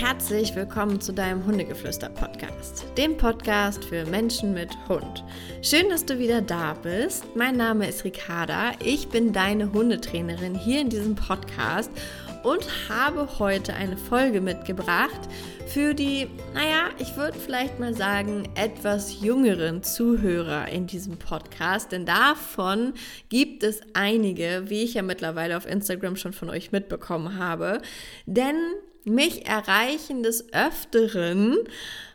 herzlich willkommen zu deinem Hundegeflüster-Podcast, dem Podcast für Menschen mit Hund. Schön, dass du wieder da bist. Mein Name ist Ricarda, ich bin deine Hundetrainerin hier in diesem Podcast und habe heute eine Folge mitgebracht für die, naja, ich würde vielleicht mal sagen, etwas jüngeren Zuhörer in diesem Podcast, denn davon gibt es einige, wie ich ja mittlerweile auf Instagram schon von euch mitbekommen habe, denn mich erreichen des Öfteren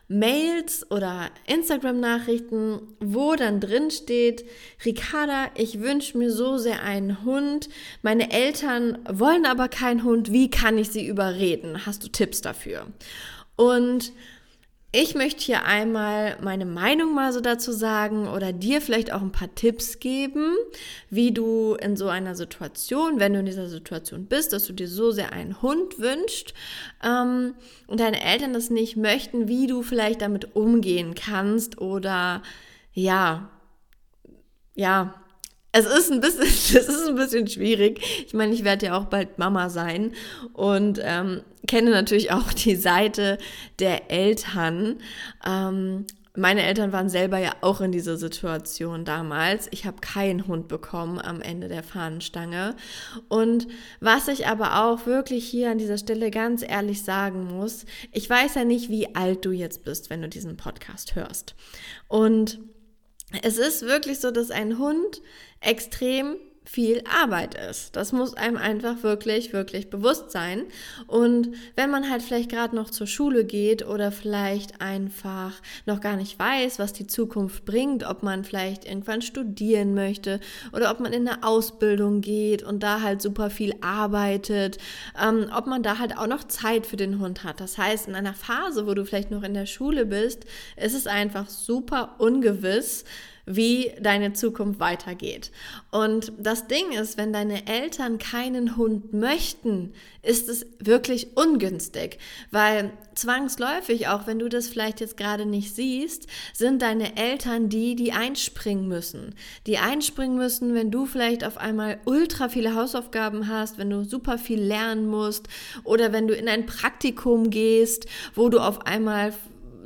Mails oder Instagram-Nachrichten, wo dann drin steht, Ricarda, ich wünsche mir so sehr einen Hund. Meine Eltern wollen aber keinen Hund. Wie kann ich sie überreden? Hast du Tipps dafür? Und ich möchte hier einmal meine Meinung mal so dazu sagen oder dir vielleicht auch ein paar Tipps geben, wie du in so einer Situation, wenn du in dieser Situation bist, dass du dir so sehr einen Hund wünschst ähm, und deine Eltern das nicht möchten, wie du vielleicht damit umgehen kannst oder ja, ja, es ist ein bisschen, es ist ein bisschen schwierig. Ich meine, ich werde ja auch bald Mama sein und ähm, kenne natürlich auch die Seite der Eltern. Ähm, meine Eltern waren selber ja auch in dieser Situation damals. Ich habe keinen Hund bekommen am Ende der Fahnenstange. Und was ich aber auch wirklich hier an dieser Stelle ganz ehrlich sagen muss, ich weiß ja nicht, wie alt du jetzt bist, wenn du diesen Podcast hörst. Und es ist wirklich so, dass ein Hund extrem viel Arbeit ist. Das muss einem einfach wirklich, wirklich bewusst sein. Und wenn man halt vielleicht gerade noch zur Schule geht oder vielleicht einfach noch gar nicht weiß, was die Zukunft bringt, ob man vielleicht irgendwann studieren möchte oder ob man in eine Ausbildung geht und da halt super viel arbeitet, ähm, ob man da halt auch noch Zeit für den Hund hat. Das heißt, in einer Phase, wo du vielleicht noch in der Schule bist, ist es einfach super ungewiss, wie deine Zukunft weitergeht. Und das Ding ist, wenn deine Eltern keinen Hund möchten, ist es wirklich ungünstig, weil zwangsläufig, auch wenn du das vielleicht jetzt gerade nicht siehst, sind deine Eltern die, die einspringen müssen. Die einspringen müssen, wenn du vielleicht auf einmal ultra viele Hausaufgaben hast, wenn du super viel lernen musst oder wenn du in ein Praktikum gehst, wo du auf einmal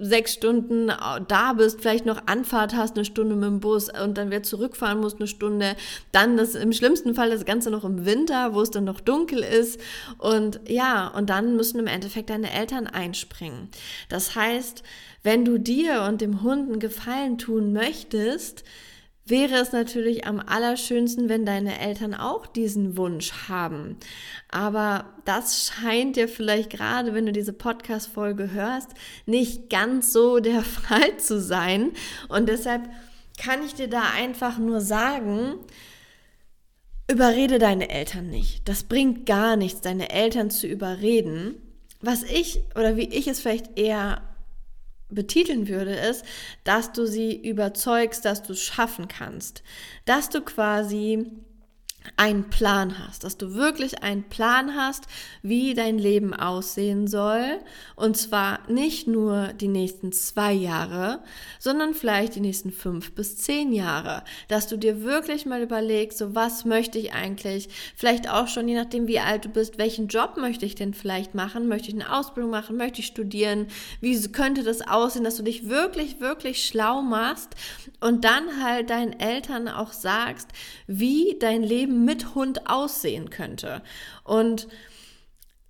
sechs Stunden da bist, vielleicht noch Anfahrt hast, eine Stunde mit dem Bus und dann wieder zurückfahren musst, eine Stunde. Dann das im schlimmsten Fall das Ganze noch im Winter, wo es dann noch dunkel ist. Und ja, und dann müssen im Endeffekt deine Eltern einspringen. Das heißt, wenn du dir und dem Hund einen Gefallen tun möchtest, wäre es natürlich am allerschönsten, wenn deine Eltern auch diesen Wunsch haben. Aber das scheint dir vielleicht gerade, wenn du diese Podcast-Folge hörst, nicht ganz so der Fall zu sein. Und deshalb kann ich dir da einfach nur sagen, überrede deine Eltern nicht. Das bringt gar nichts, deine Eltern zu überreden. Was ich oder wie ich es vielleicht eher betiteln würde, ist, dass du sie überzeugst, dass du es schaffen kannst. Dass du quasi einen Plan hast, dass du wirklich einen Plan hast, wie dein Leben aussehen soll. Und zwar nicht nur die nächsten zwei Jahre, sondern vielleicht die nächsten fünf bis zehn Jahre. Dass du dir wirklich mal überlegst, so was möchte ich eigentlich? Vielleicht auch schon, je nachdem wie alt du bist, welchen Job möchte ich denn vielleicht machen? Möchte ich eine Ausbildung machen? Möchte ich studieren? Wie könnte das aussehen, dass du dich wirklich, wirklich schlau machst und dann halt deinen Eltern auch sagst, wie dein Leben mit Hund aussehen könnte. Und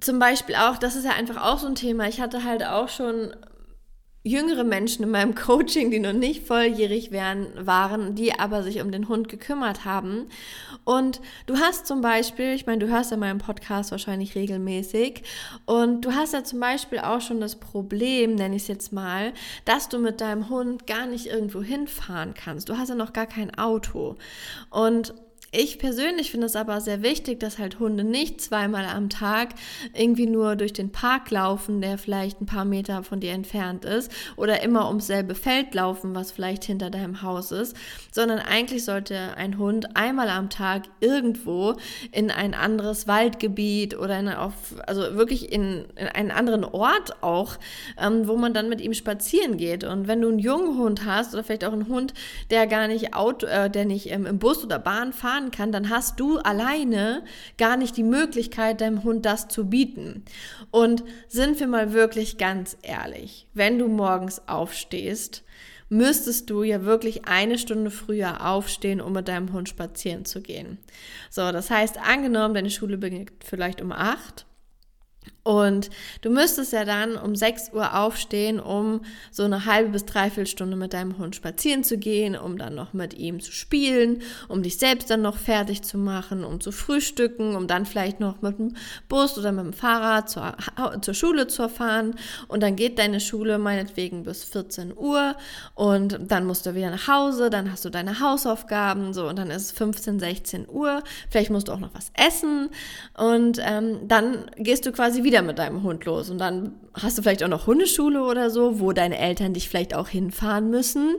zum Beispiel auch, das ist ja einfach auch so ein Thema. Ich hatte halt auch schon jüngere Menschen in meinem Coaching, die noch nicht volljährig wären, waren, die aber sich um den Hund gekümmert haben. Und du hast zum Beispiel, ich meine, du hörst ja meinen Podcast wahrscheinlich regelmäßig, und du hast ja zum Beispiel auch schon das Problem, nenne ich es jetzt mal, dass du mit deinem Hund gar nicht irgendwo hinfahren kannst. Du hast ja noch gar kein Auto. Und ich persönlich finde es aber sehr wichtig, dass halt Hunde nicht zweimal am Tag irgendwie nur durch den Park laufen, der vielleicht ein paar Meter von dir entfernt ist, oder immer ums selbe Feld laufen, was vielleicht hinter deinem Haus ist, sondern eigentlich sollte ein Hund einmal am Tag irgendwo in ein anderes Waldgebiet oder in, auf, also wirklich in, in einen anderen Ort auch, ähm, wo man dann mit ihm spazieren geht. Und wenn du einen jungen Hund hast oder vielleicht auch einen Hund, der gar nicht Auto, äh, der nicht ähm, im Bus oder Bahn fahren fahren kann, dann hast du alleine gar nicht die Möglichkeit, deinem Hund das zu bieten. Und sind wir mal wirklich ganz ehrlich, wenn du morgens aufstehst, müsstest du ja wirklich eine Stunde früher aufstehen, um mit deinem Hund spazieren zu gehen. So, das heißt, angenommen, deine Schule beginnt vielleicht um acht und du müsstest ja dann um 6 Uhr aufstehen, um so eine halbe bis dreiviertel Stunde mit deinem Hund spazieren zu gehen, um dann noch mit ihm zu spielen, um dich selbst dann noch fertig zu machen, um zu frühstücken, um dann vielleicht noch mit dem Bus oder mit dem Fahrrad zur, zur Schule zu fahren. Und dann geht deine Schule meinetwegen bis 14 Uhr und dann musst du wieder nach Hause, dann hast du deine Hausaufgaben, so und dann ist es 15, 16 Uhr. Vielleicht musst du auch noch was essen und ähm, dann gehst du quasi wieder wieder mit deinem Hund los. Und dann hast du vielleicht auch noch Hundeschule oder so, wo deine Eltern dich vielleicht auch hinfahren müssen.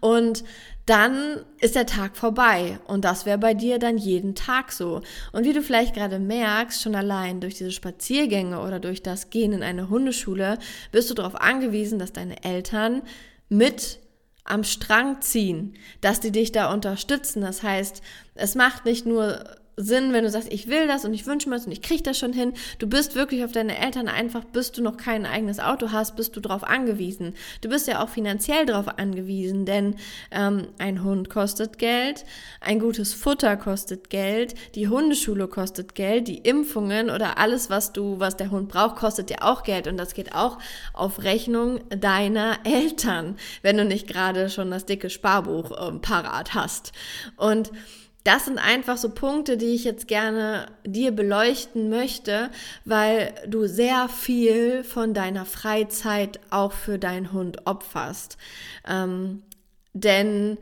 Und dann ist der Tag vorbei. Und das wäre bei dir dann jeden Tag so. Und wie du vielleicht gerade merkst, schon allein durch diese Spaziergänge oder durch das Gehen in eine Hundeschule, bist du darauf angewiesen, dass deine Eltern mit am Strang ziehen, dass die dich da unterstützen. Das heißt, es macht nicht nur Sinn, wenn du sagst, ich will das und ich wünsche mir das und ich kriege das schon hin. Du bist wirklich auf deine Eltern einfach, bis du noch kein eigenes Auto hast, bist du darauf angewiesen. Du bist ja auch finanziell darauf angewiesen, denn ähm, ein Hund kostet Geld, ein gutes Futter kostet Geld, die Hundeschule kostet Geld, die Impfungen oder alles, was du, was der Hund braucht, kostet ja auch Geld und das geht auch auf Rechnung deiner Eltern, wenn du nicht gerade schon das dicke Sparbuch ähm, parat hast. Und das sind einfach so Punkte, die ich jetzt gerne dir beleuchten möchte, weil du sehr viel von deiner Freizeit auch für deinen Hund opferst. Ähm, denn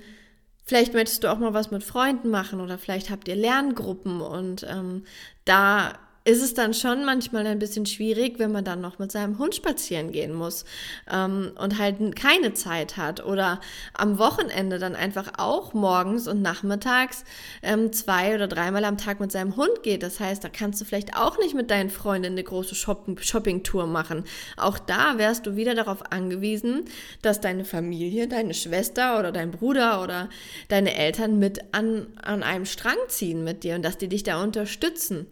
vielleicht möchtest du auch mal was mit Freunden machen oder vielleicht habt ihr Lerngruppen und ähm, da ist es dann schon manchmal ein bisschen schwierig, wenn man dann noch mit seinem Hund spazieren gehen muss ähm, und halt keine Zeit hat oder am Wochenende dann einfach auch morgens und nachmittags ähm, zwei oder dreimal am Tag mit seinem Hund geht. Das heißt, da kannst du vielleicht auch nicht mit deinen Freunden eine große Shopping-Tour machen. Auch da wärst du wieder darauf angewiesen, dass deine Familie, deine Schwester oder dein Bruder oder deine Eltern mit an, an einem Strang ziehen mit dir und dass die dich da unterstützen.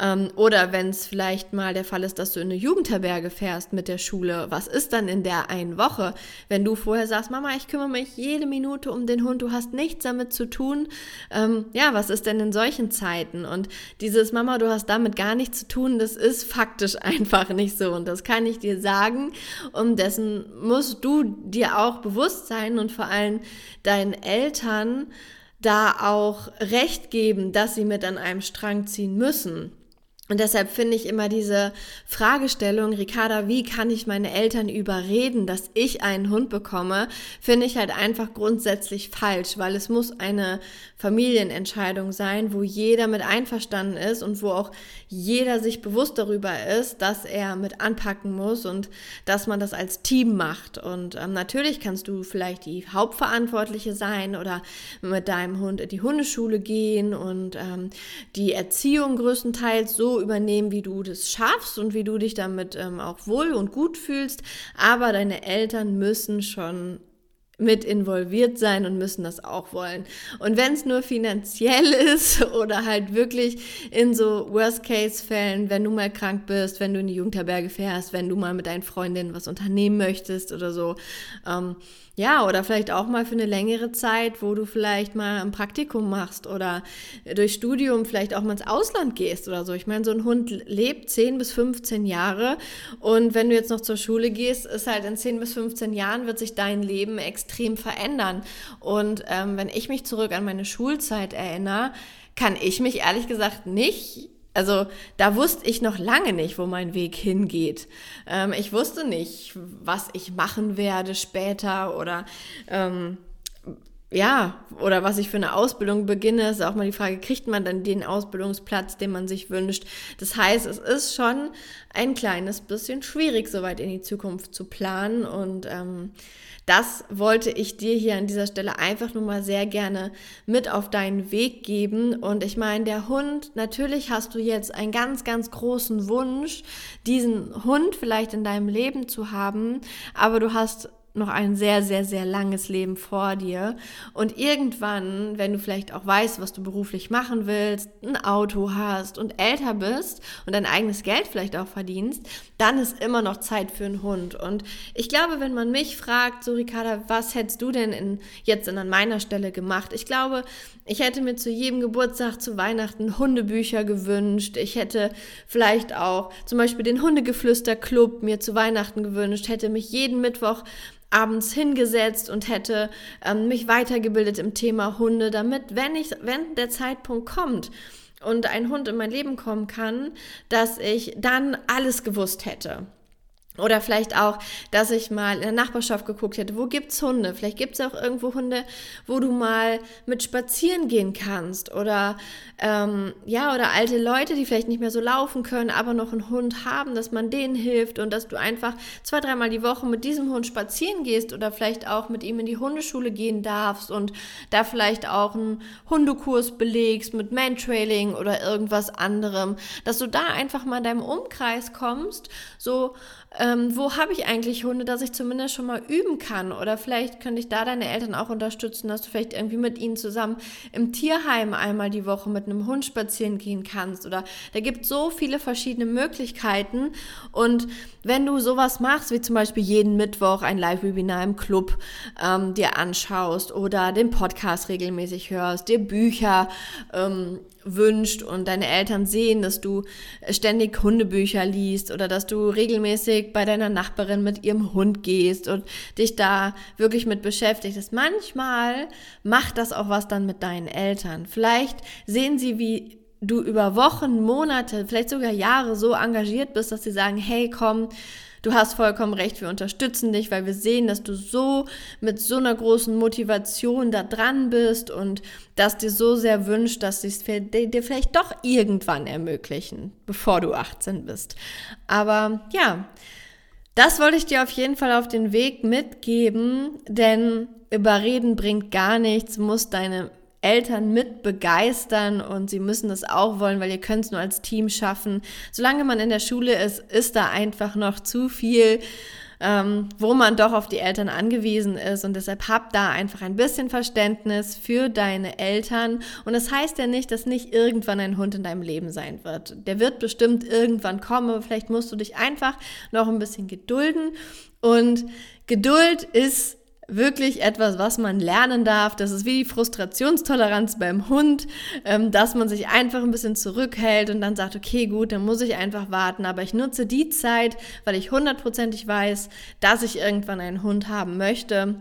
Ähm, oder wenn es vielleicht mal der Fall ist, dass du in eine Jugendherberge fährst mit der Schule, was ist dann in der einen Woche, wenn du vorher sagst, Mama, ich kümmere mich jede Minute um den Hund, du hast nichts damit zu tun. Ähm, ja, was ist denn in solchen Zeiten? Und dieses Mama, du hast damit gar nichts zu tun, das ist faktisch einfach nicht so. Und das kann ich dir sagen. Und dessen musst du dir auch bewusst sein und vor allem deinen Eltern da auch recht geben, dass sie mit an einem Strang ziehen müssen. Und deshalb finde ich immer diese Fragestellung, Ricarda, wie kann ich meine Eltern überreden, dass ich einen Hund bekomme, finde ich halt einfach grundsätzlich falsch, weil es muss eine Familienentscheidung sein, wo jeder mit einverstanden ist und wo auch jeder sich bewusst darüber ist, dass er mit anpacken muss und dass man das als Team macht. Und ähm, natürlich kannst du vielleicht die Hauptverantwortliche sein oder mit deinem Hund in die Hundeschule gehen und ähm, die Erziehung größtenteils so übernehmen, wie du das schaffst und wie du dich damit ähm, auch wohl und gut fühlst. Aber deine Eltern müssen schon mit involviert sein und müssen das auch wollen. Und wenn es nur finanziell ist oder halt wirklich in so Worst-Case-Fällen, wenn du mal krank bist, wenn du in die Jugendherberge fährst, wenn du mal mit deinen Freundinnen was unternehmen möchtest oder so, ähm, ja, oder vielleicht auch mal für eine längere Zeit, wo du vielleicht mal ein Praktikum machst oder durch Studium vielleicht auch mal ins Ausland gehst oder so. Ich meine, so ein Hund lebt 10 bis 15 Jahre und wenn du jetzt noch zur Schule gehst, ist halt in 10 bis 15 Jahren wird sich dein Leben extrem verändern. Und ähm, wenn ich mich zurück an meine Schulzeit erinnere, kann ich mich ehrlich gesagt nicht also da wusste ich noch lange nicht, wo mein Weg hingeht. Ähm, ich wusste nicht, was ich machen werde später oder ähm, ja, oder was ich für eine Ausbildung beginne, ist auch mal die Frage, kriegt man dann den Ausbildungsplatz, den man sich wünscht? Das heißt, es ist schon ein kleines bisschen schwierig, so weit in die Zukunft zu planen und ähm, das wollte ich dir hier an dieser Stelle einfach nur mal sehr gerne mit auf deinen Weg geben. Und ich meine, der Hund, natürlich hast du jetzt einen ganz, ganz großen Wunsch, diesen Hund vielleicht in deinem Leben zu haben, aber du hast noch ein sehr, sehr, sehr langes Leben vor dir. Und irgendwann, wenn du vielleicht auch weißt, was du beruflich machen willst, ein Auto hast und älter bist und dein eigenes Geld vielleicht auch verdienst, dann ist immer noch Zeit für einen Hund. Und ich glaube, wenn man mich fragt, so Ricarda, was hättest du denn in, jetzt an meiner Stelle gemacht? Ich glaube, ich hätte mir zu jedem Geburtstag, zu Weihnachten Hundebücher gewünscht. Ich hätte vielleicht auch zum Beispiel den Hundegeflüster-Club mir zu Weihnachten gewünscht, hätte mich jeden Mittwoch abends hingesetzt und hätte ähm, mich weitergebildet im Thema Hunde, damit, wenn ich, wenn der Zeitpunkt kommt und ein Hund in mein Leben kommen kann, dass ich dann alles gewusst hätte. Oder vielleicht auch, dass ich mal in der Nachbarschaft geguckt hätte, wo gibt's Hunde? Vielleicht gibt's auch irgendwo Hunde, wo du mal mit spazieren gehen kannst. Oder ähm, ja, oder alte Leute, die vielleicht nicht mehr so laufen können, aber noch einen Hund haben, dass man denen hilft und dass du einfach zwei, dreimal die Woche mit diesem Hund spazieren gehst oder vielleicht auch mit ihm in die Hundeschule gehen darfst und da vielleicht auch einen Hundekurs belegst mit Mantrailing oder irgendwas anderem, dass du da einfach mal in deinem Umkreis kommst, so ähm, wo habe ich eigentlich Hunde, dass ich zumindest schon mal üben kann? Oder vielleicht könnte ich da deine Eltern auch unterstützen, dass du vielleicht irgendwie mit ihnen zusammen im Tierheim einmal die Woche mit einem Hund spazieren gehen kannst. Oder da gibt so viele verschiedene Möglichkeiten. Und wenn du sowas machst, wie zum Beispiel jeden Mittwoch ein Live-Webinar im Club ähm, dir anschaust oder den Podcast regelmäßig hörst, dir Bücher ähm, wünscht und deine Eltern sehen, dass du ständig Hundebücher liest oder dass du regelmäßig bei deiner Nachbarin mit ihrem Hund gehst und dich da wirklich mit beschäftigst. Manchmal macht das auch was dann mit deinen Eltern. Vielleicht sehen sie, wie du über Wochen, Monate, vielleicht sogar Jahre so engagiert bist, dass sie sagen, hey, komm, du hast vollkommen recht, wir unterstützen dich, weil wir sehen, dass du so mit so einer großen Motivation da dran bist und dass dir so sehr wünscht, dass sie es dir vielleicht doch irgendwann ermöglichen, bevor du 18 bist. Aber ja, das wollte ich dir auf jeden Fall auf den Weg mitgeben, denn überreden bringt gar nichts, muss deine Eltern mit begeistern und sie müssen das auch wollen, weil ihr könnt es nur als Team schaffen. Solange man in der Schule ist, ist da einfach noch zu viel, ähm, wo man doch auf die Eltern angewiesen ist und deshalb hab da einfach ein bisschen Verständnis für deine Eltern und das heißt ja nicht, dass nicht irgendwann ein Hund in deinem Leben sein wird. Der wird bestimmt irgendwann kommen, aber vielleicht musst du dich einfach noch ein bisschen gedulden und Geduld ist wirklich etwas, was man lernen darf. Das ist wie die Frustrationstoleranz beim Hund, ähm, dass man sich einfach ein bisschen zurückhält und dann sagt, okay, gut, dann muss ich einfach warten. Aber ich nutze die Zeit, weil ich hundertprozentig weiß, dass ich irgendwann einen Hund haben möchte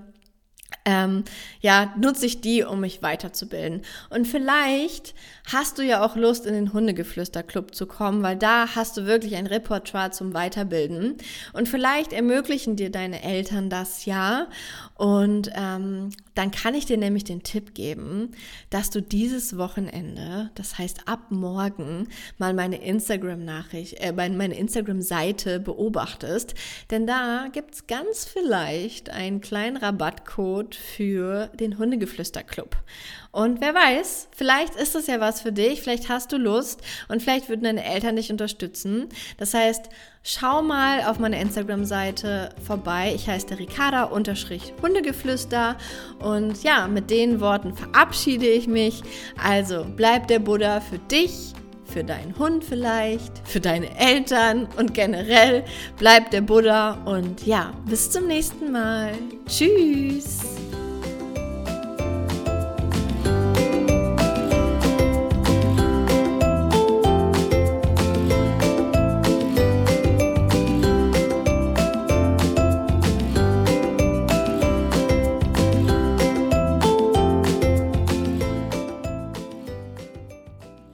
ähm, ja, nutze ich die, um mich weiterzubilden. Und vielleicht hast du ja auch Lust, in den Hundegeflüster-Club zu kommen, weil da hast du wirklich ein Repertoire zum Weiterbilden. Und vielleicht ermöglichen dir deine Eltern das ja. Und ähm, dann kann ich dir nämlich den Tipp geben, dass du dieses Wochenende, das heißt ab morgen, mal meine Instagram-Nachricht, äh, meine Instagram-Seite beobachtest. Denn da gibt's ganz vielleicht einen kleinen Rabattcode für den Hundegeflüster-Club. Und wer weiß, vielleicht ist das ja was für dich, vielleicht hast du Lust und vielleicht würden deine Eltern dich unterstützen. Das heißt, schau mal auf meiner Instagram-Seite vorbei. Ich heiße Ricarda-Hundegeflüster. Und ja, mit den Worten verabschiede ich mich. Also bleib der Buddha für dich für deinen Hund vielleicht, für deine Eltern und generell bleib der Buddha und ja, bis zum nächsten Mal. Tschüss.